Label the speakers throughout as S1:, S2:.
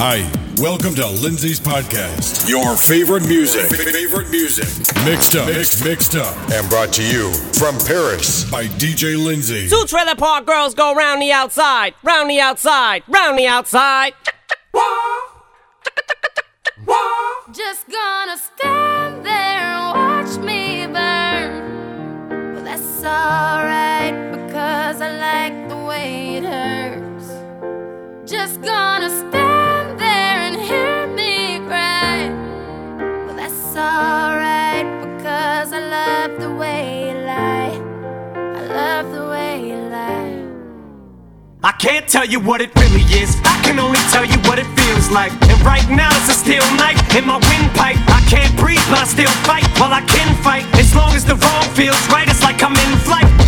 S1: Hi, welcome to Lindsay's podcast. Your favorite music, favorite music, mixed up, mixed, mixed up,
S2: and brought to you from Paris
S1: by DJ Lindsay.
S3: Two trailer park girls go round the outside, round the outside, round the outside.
S4: Can't tell you what it really is. I can only tell you what it feels like. And right now it's a steel knife in my windpipe. I can't breathe, but I still fight. While I can fight, as long as the wrong feels right, it's like I'm in flight.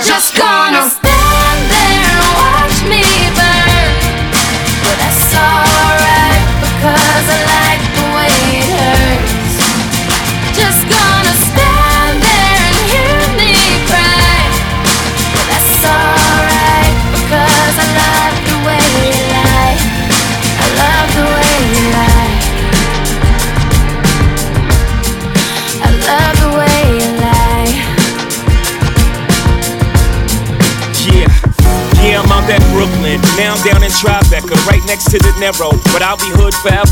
S4: Just
S5: gonna
S6: Narrow. But I'll be hood forever.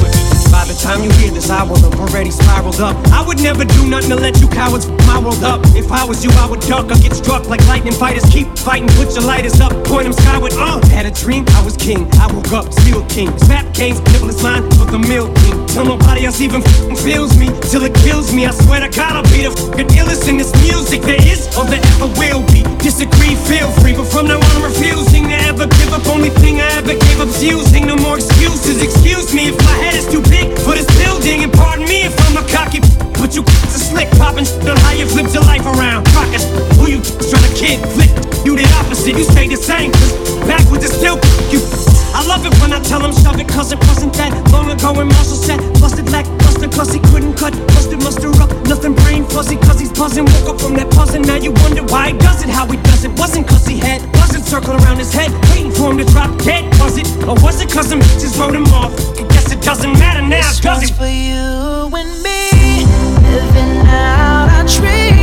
S4: By the time you hear this, I will have already spiraled up. I would never do nothing to let you cowards my world up. If I was you, I would duck or get struck like lightning fighters. Keep fighting, put your lighters up, point them skyward. Uh, had a dream, I was king. I woke up, still king. Snap canes, nibble is mine for the milk king. Till nobody else even feels me, till it kills me. I swear to God, I'll be the fucking illest in this music there is or there ever will be. Disagree, feel free, but from now on, I'm refusing to ever give up. Only thing I ever gave up's using. No more excuses. Excuse me if my head is too big for this building, and pardon me if I'm a cocky. But you are slick popping on how you flipped your life around. Rockers, who you trying to kid? Flip, you the opposite, you stay the same. Backwards is still you. I love it when I tell him shove it, cause it wasn't that long ago when Marshall said, busted lack, busted cause he couldn't cut, busted muster up, nothing brain fuzzy cause he's buzzing, woke up from that buzzing, now you wonder why he does it, how he does it, wasn't cause he had, wasn't circle around his head, waiting for him to drop dead, was it, or was it cause some bitches wrote him off, I guess it doesn't matter now,
S5: This
S4: does it?
S5: for you and me, living out our dreams.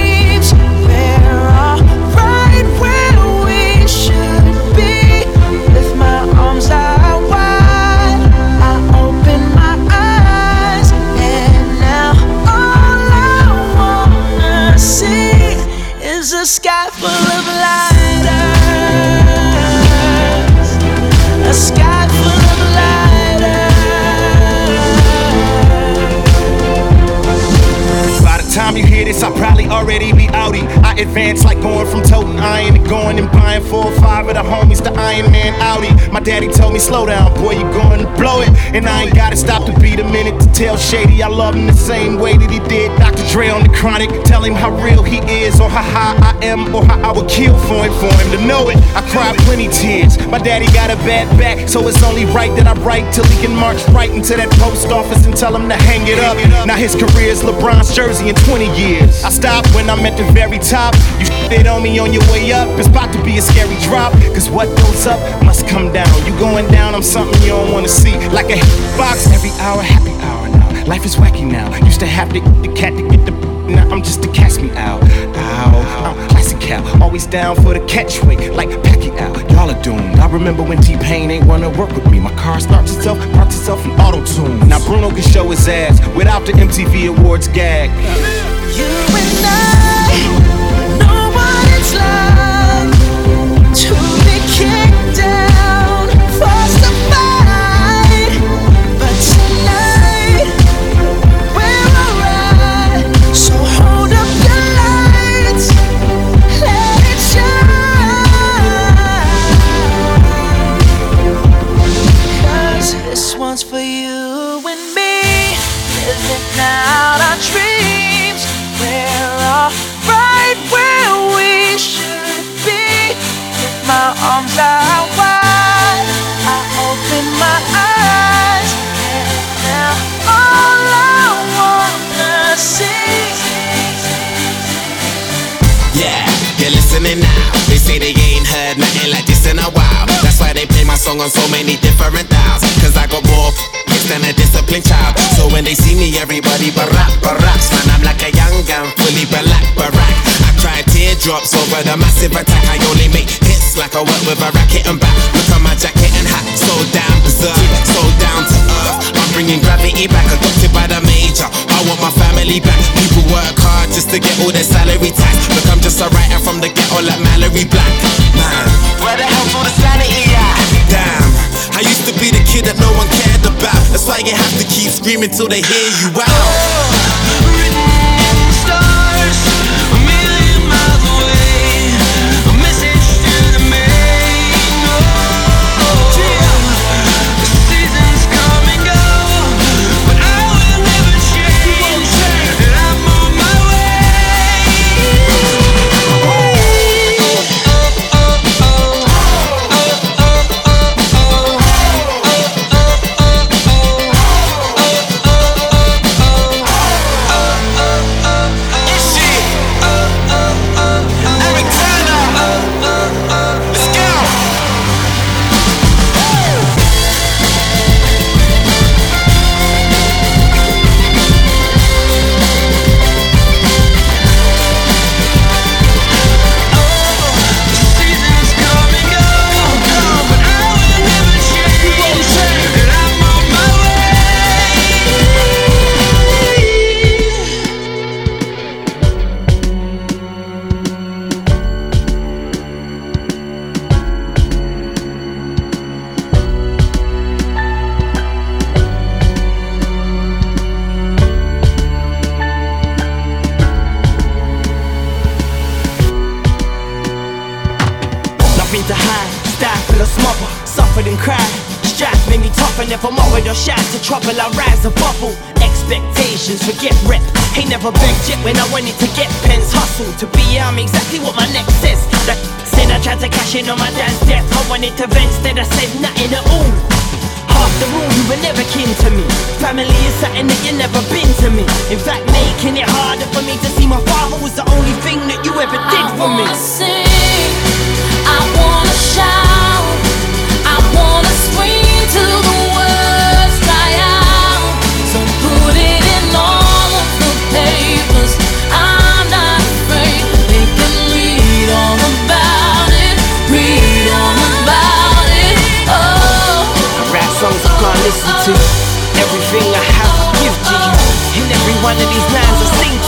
S5: Sky full of lighters. A sky full of lighters.
S7: By the time you hear this, I'll probably already be outie. I advance like going from toting iron to going and buying four or five of the homies to Iron Man Audi. My daddy told me, slow down, boy, you're going to blow it. And I ain't gotta stop to beat tell Shady I love him the same way that he did Dr. Dre on the chronic. Tell him how real he is, or how high I am, or how I would kill for him, for him to know it. I cried plenty tears. My daddy got a bad back, so it's only right that I write till he can march right into that post office and tell him to hang it up. Now his career is LeBron's jersey in 20 years. I stop when I'm at the very top. You it on me on your way up. It's about to be a scary drop. Cause what goes up must come down. You going down, I'm something you don't wanna see. Like a box every hour, happy. Life is wacky now. Used to have to the cat to get the. Now I'm just a cast me out. Ow, I'm classic cow. Always down for the catchway, like Pacquiao. Y'all are doomed. I remember when T Pain ain't wanna work with me. My car starts itself, parts itself in auto tune. Now Bruno can show his ass without the MTV Awards gag.
S5: You and I know what it's like
S8: teardrops over the massive attack. I only make hits like I work with a racket and back. Look at my jacket and hat, so down berserk, so down to earth. I'm bringing gravity back, adopted by the major. I want my family back. People work hard just to get all their salary tax. Look, I'm just a writer from the ghetto like Mallory Black. Man, where the hell's all the sanity at? Damn, I used to be the kid that no one cared about. That's why you have to keep screaming till they hear you out.
S9: And cry. Strife made me tough, and if I'm already shot to trouble, I rise a bubble. Expectations, forget rep. Ain't never been yet when I wanted to get pens. Hustle to be, I'm exactly what my neck says. That said I tried to cash in on my dad's death. I wanted to vent, instead I said nothing at all. The room, you were never kin to me. Family is something that you never been to me. In fact, making it harder for me to see my father was the only thing that you ever did for me.
S10: I wanna sing, I wanna
S9: shout, listen to. Everything I have, I give to you. And every one of these lines I sing to.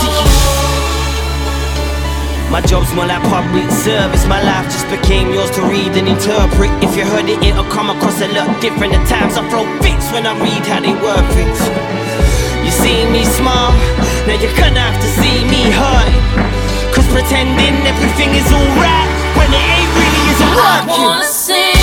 S9: My job's more like public service. My life just became yours to read and interpret. If you heard it, it'll come across a lot different. At times I throw fits when I read how they word things. You see me smile, now you're gonna have to see me hurt. Cause pretending everything is alright when it ain't really isn't
S10: I wanna sing,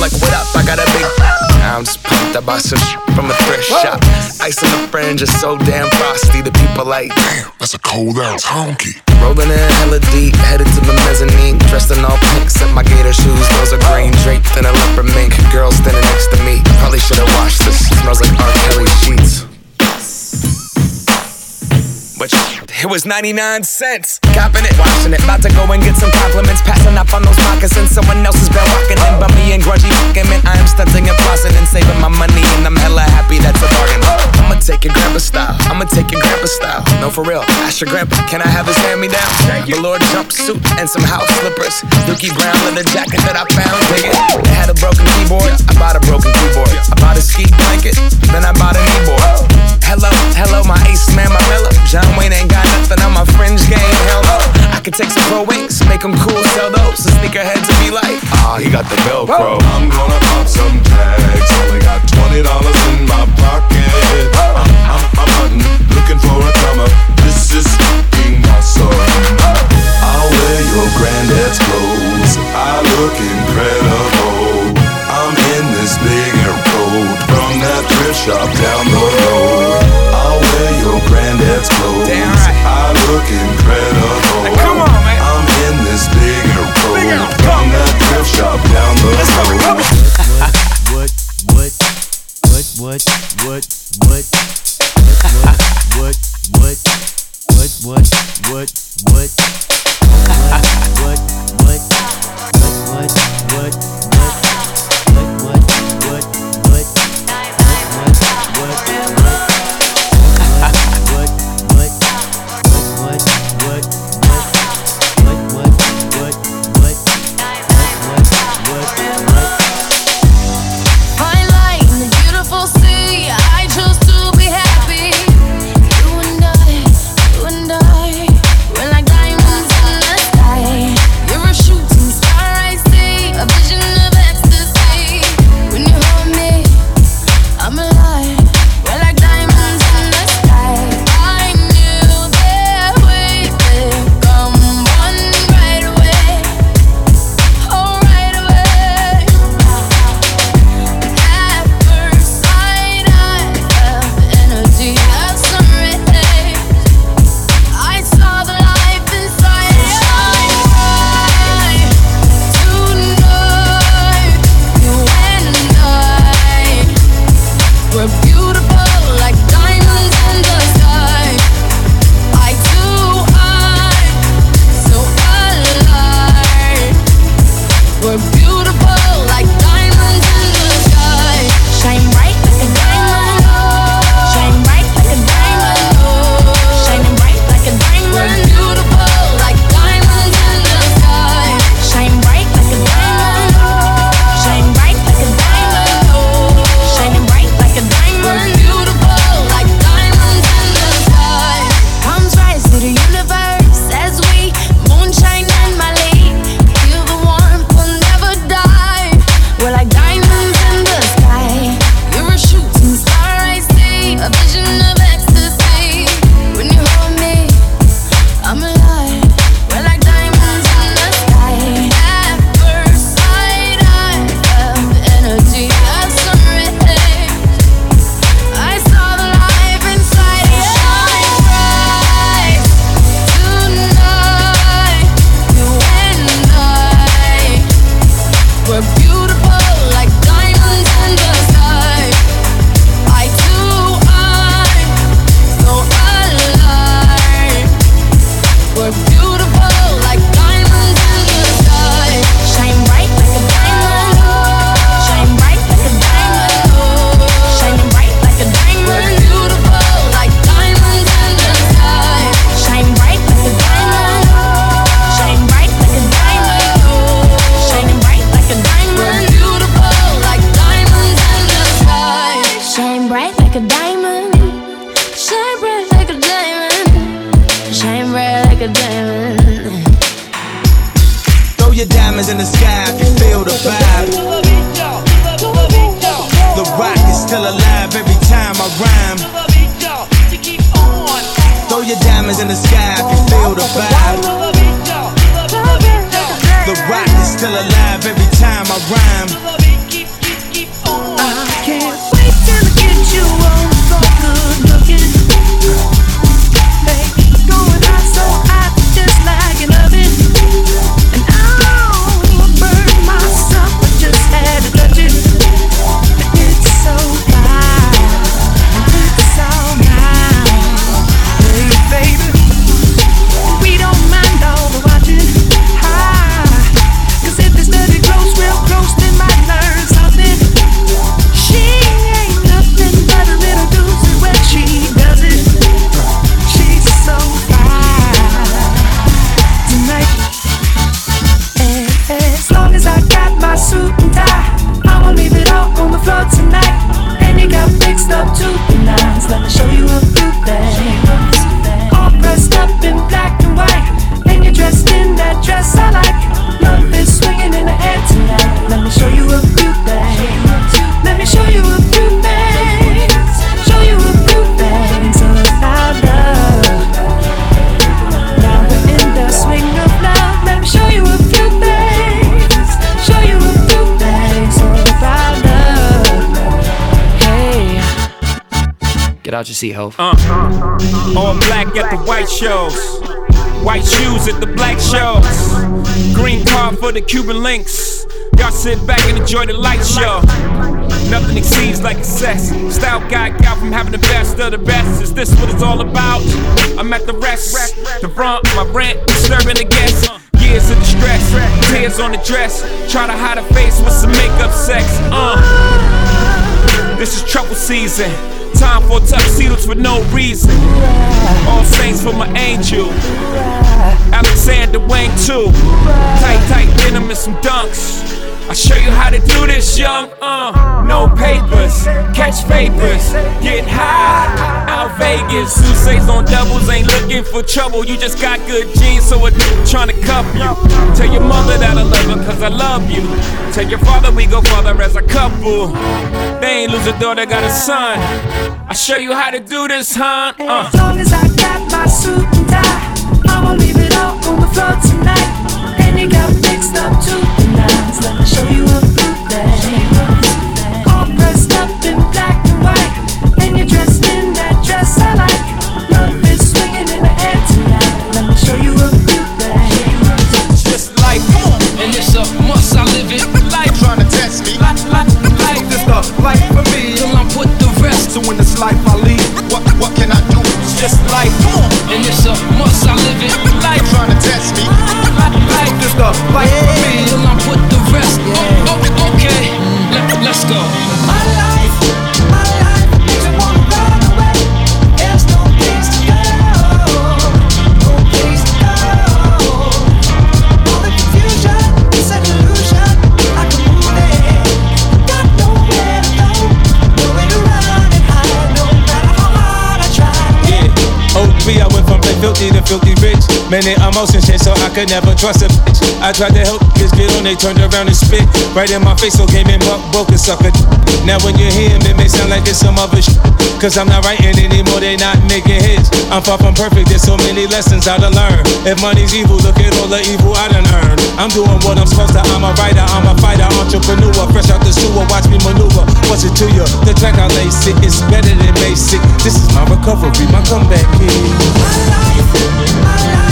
S11: like, what up? I got a big. I'm just pumped. I bought some from a thrift shop. Ice on the fringe is so damn frosty. The people like,
S12: Damn, that's a cold ass honky.
S11: rolling in hella deep, headed to the mezzanine. Dressed in all pink, set my gator shoes. Those are green draped in a leopard mink. Girl standing next to me. Probably should've washed this. Smells like R. Kelly sheets. It was 99 cents. Copping it, washing it. About to go and get some compliments. Passing up on those moccasins. Someone else has been walking in. Bummy and grudgy fucking man. I am stunting and flossing and saving my money. And I'm hella happy that's a bargain. I'ma take your grandpa style. I'ma take your grandpa style. No, for real. Ask your grandpa, can I have his hand me down? Velour jumpsuit and some house slippers. Dookie brown leather jacket that I found. Dig it. It had a broken keyboard. I bought a broken keyboard. I bought a ski blanket. Then I bought a kneeboard. Hello, hello, my ace man, my mellow. John Wayne ain't got nothing on my fringe game. Hell no. I could take some pro wings, make them cool, sell those. The sneakerheads would be like, ah, he got the Velcro.
S2: I'm gonna pop some tags, only got twenty dollars in my pocket. I'm, I'm, I'm hunting, looking for a come. This is fucking awesome. I'll wear your granddad's clothes. I look incredible. I'm in this big aircoat from that thrift shop
S13: still alive every time I rhyme.
S3: Out your seat, Hov.
S6: Uh, all black at the white shows. White shoes at the black shows. Green card for the Cuban links. Y'all sit back and enjoy the light show. Nothing exceeds like excess. Style guy got from having the best of the best. Is this what it's all about? I'm at the rest. The front, my rent, disturbing the guests. Years of distress, tears on the dress. Try to hide a face with some makeup sex. Uh. This is trouble season. Time for tuxedos for no reason. All saints for my angel. Alexander Wang too. Tight, tight denim and some dunks. I show you how to do this, young. Uh, no papers, catch papers, get high. Out Vegas, Sousa's on doubles, ain't looking for trouble. You just got good genes, so a trying to cuff you. Tell your mother that I love her, cause I love you. Tell your father we go farther as a couple. They ain't lose a daughter, got a son. I show you how to do this, huh? Uh.
S5: As long as I got my suit and tie, I'ma leave it all on the floor tonight. And you got fixed up to the nines. Let me show you a
S13: Many emotions changed, so I could never trust a bitch. I tried to help kids get on, they turned around and spit right in my face, so came in buck, broke a sucker. Now when you hear him, it may sound like it's some other shit. Cause I'm not writing anymore, they not making hits. I'm far from perfect, there's so many lessons I to learn. If money's evil, look at all the evil I done earned. I'm doing what I'm supposed to, I'm a writer, I'm a fighter, entrepreneur. Fresh out the sewer, watch me maneuver. What's it to you? The track I lace it, it's better than basic. This is my recovery, my comeback kid.
S5: There's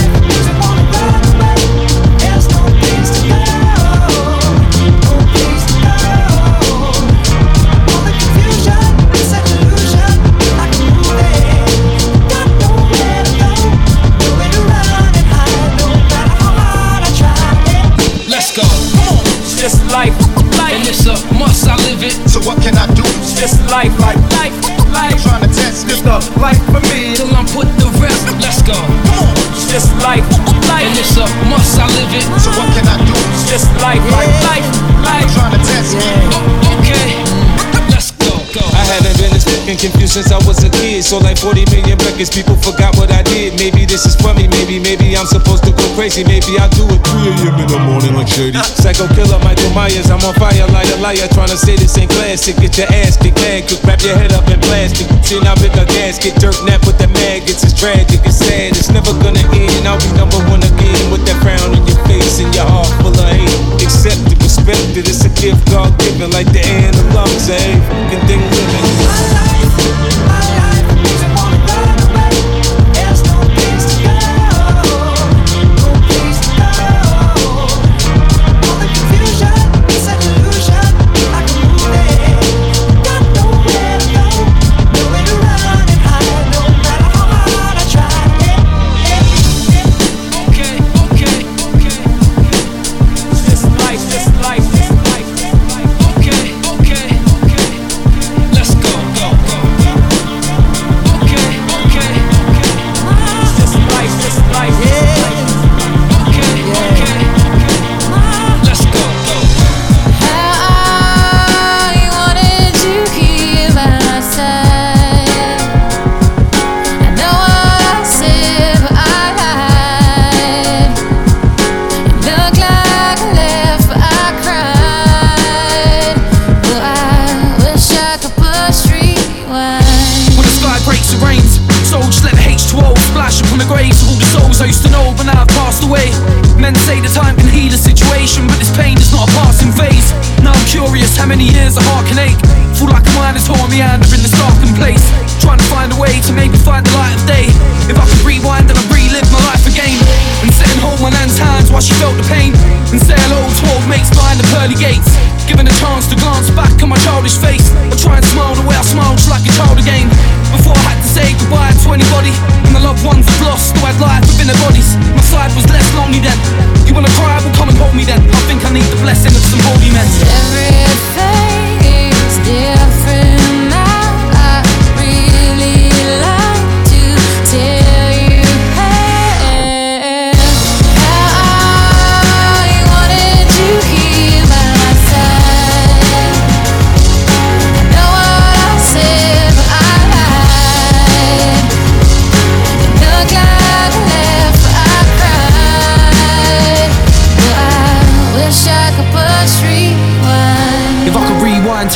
S14: been confused since I was a kid. So like 40 million records, people forgot what I did. Maybe this is for me, maybe, maybe I'm supposed to go crazy. Maybe I'll do it 3 a.m. in the morning like Shady. Psycho killer Michael Myers, I'm on fire, liar, liar. Trying to say this ain't classic. Get your ass kicked, mad, cook, wrap your head up in plastic. Chin out with a gasket, dirt nap with the maggots. It's tragic, it's sad, it's never gonna end. I'll be number one again with that frown on your face and your heart full of hate. Accept it, respect it, it's a gift God given, like the air and the lungs, eh? Fucking thing living.
S10: This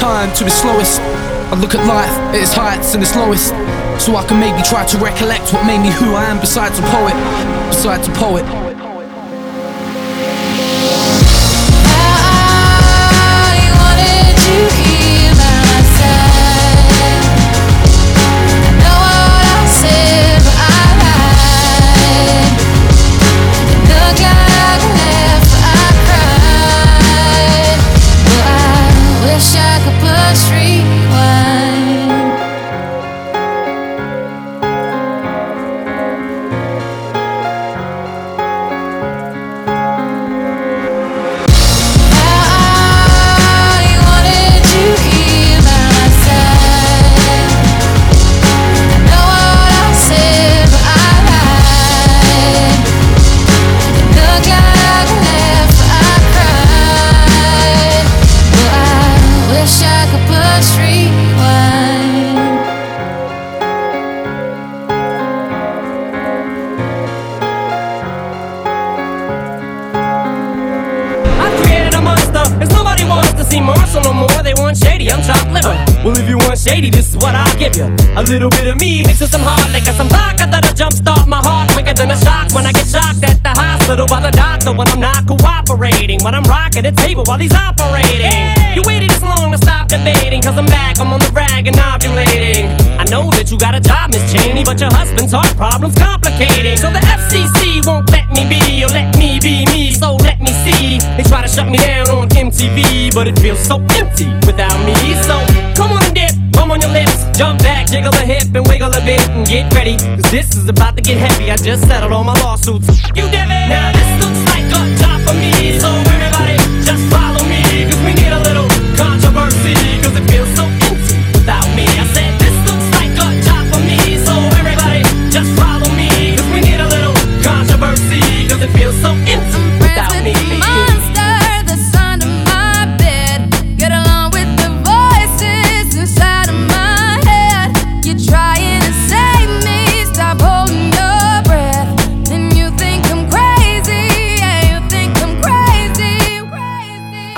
S10: time to its slowest, I'd look at life at its heights and its lowest. So I can maybe try to recollect what made me who I am besides a poet. Besides a poet.
S15: By
S3: the doctor when I'm not cooperating. When I'm rocking the table while he's operating. You waited this long to stop debating, cause I'm back, I'm on the rag and ovulating. I know that you got a job, Miss Cheney, but your husband's heart problem's complicating. So the FCC won't let me be, or let me be me, so let me see. They try to shut me down on MTV, but it feels so empty without me. So come on and bum on your lips, jump back, jiggle a hip and wiggle a bit and get ready. Cause this is about to get heavy. I just settled all my lawsuits. You did it! Now this looks like a job for me. So everybody just follow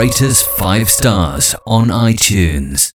S16: Remember rate us 5 stars on iTunes.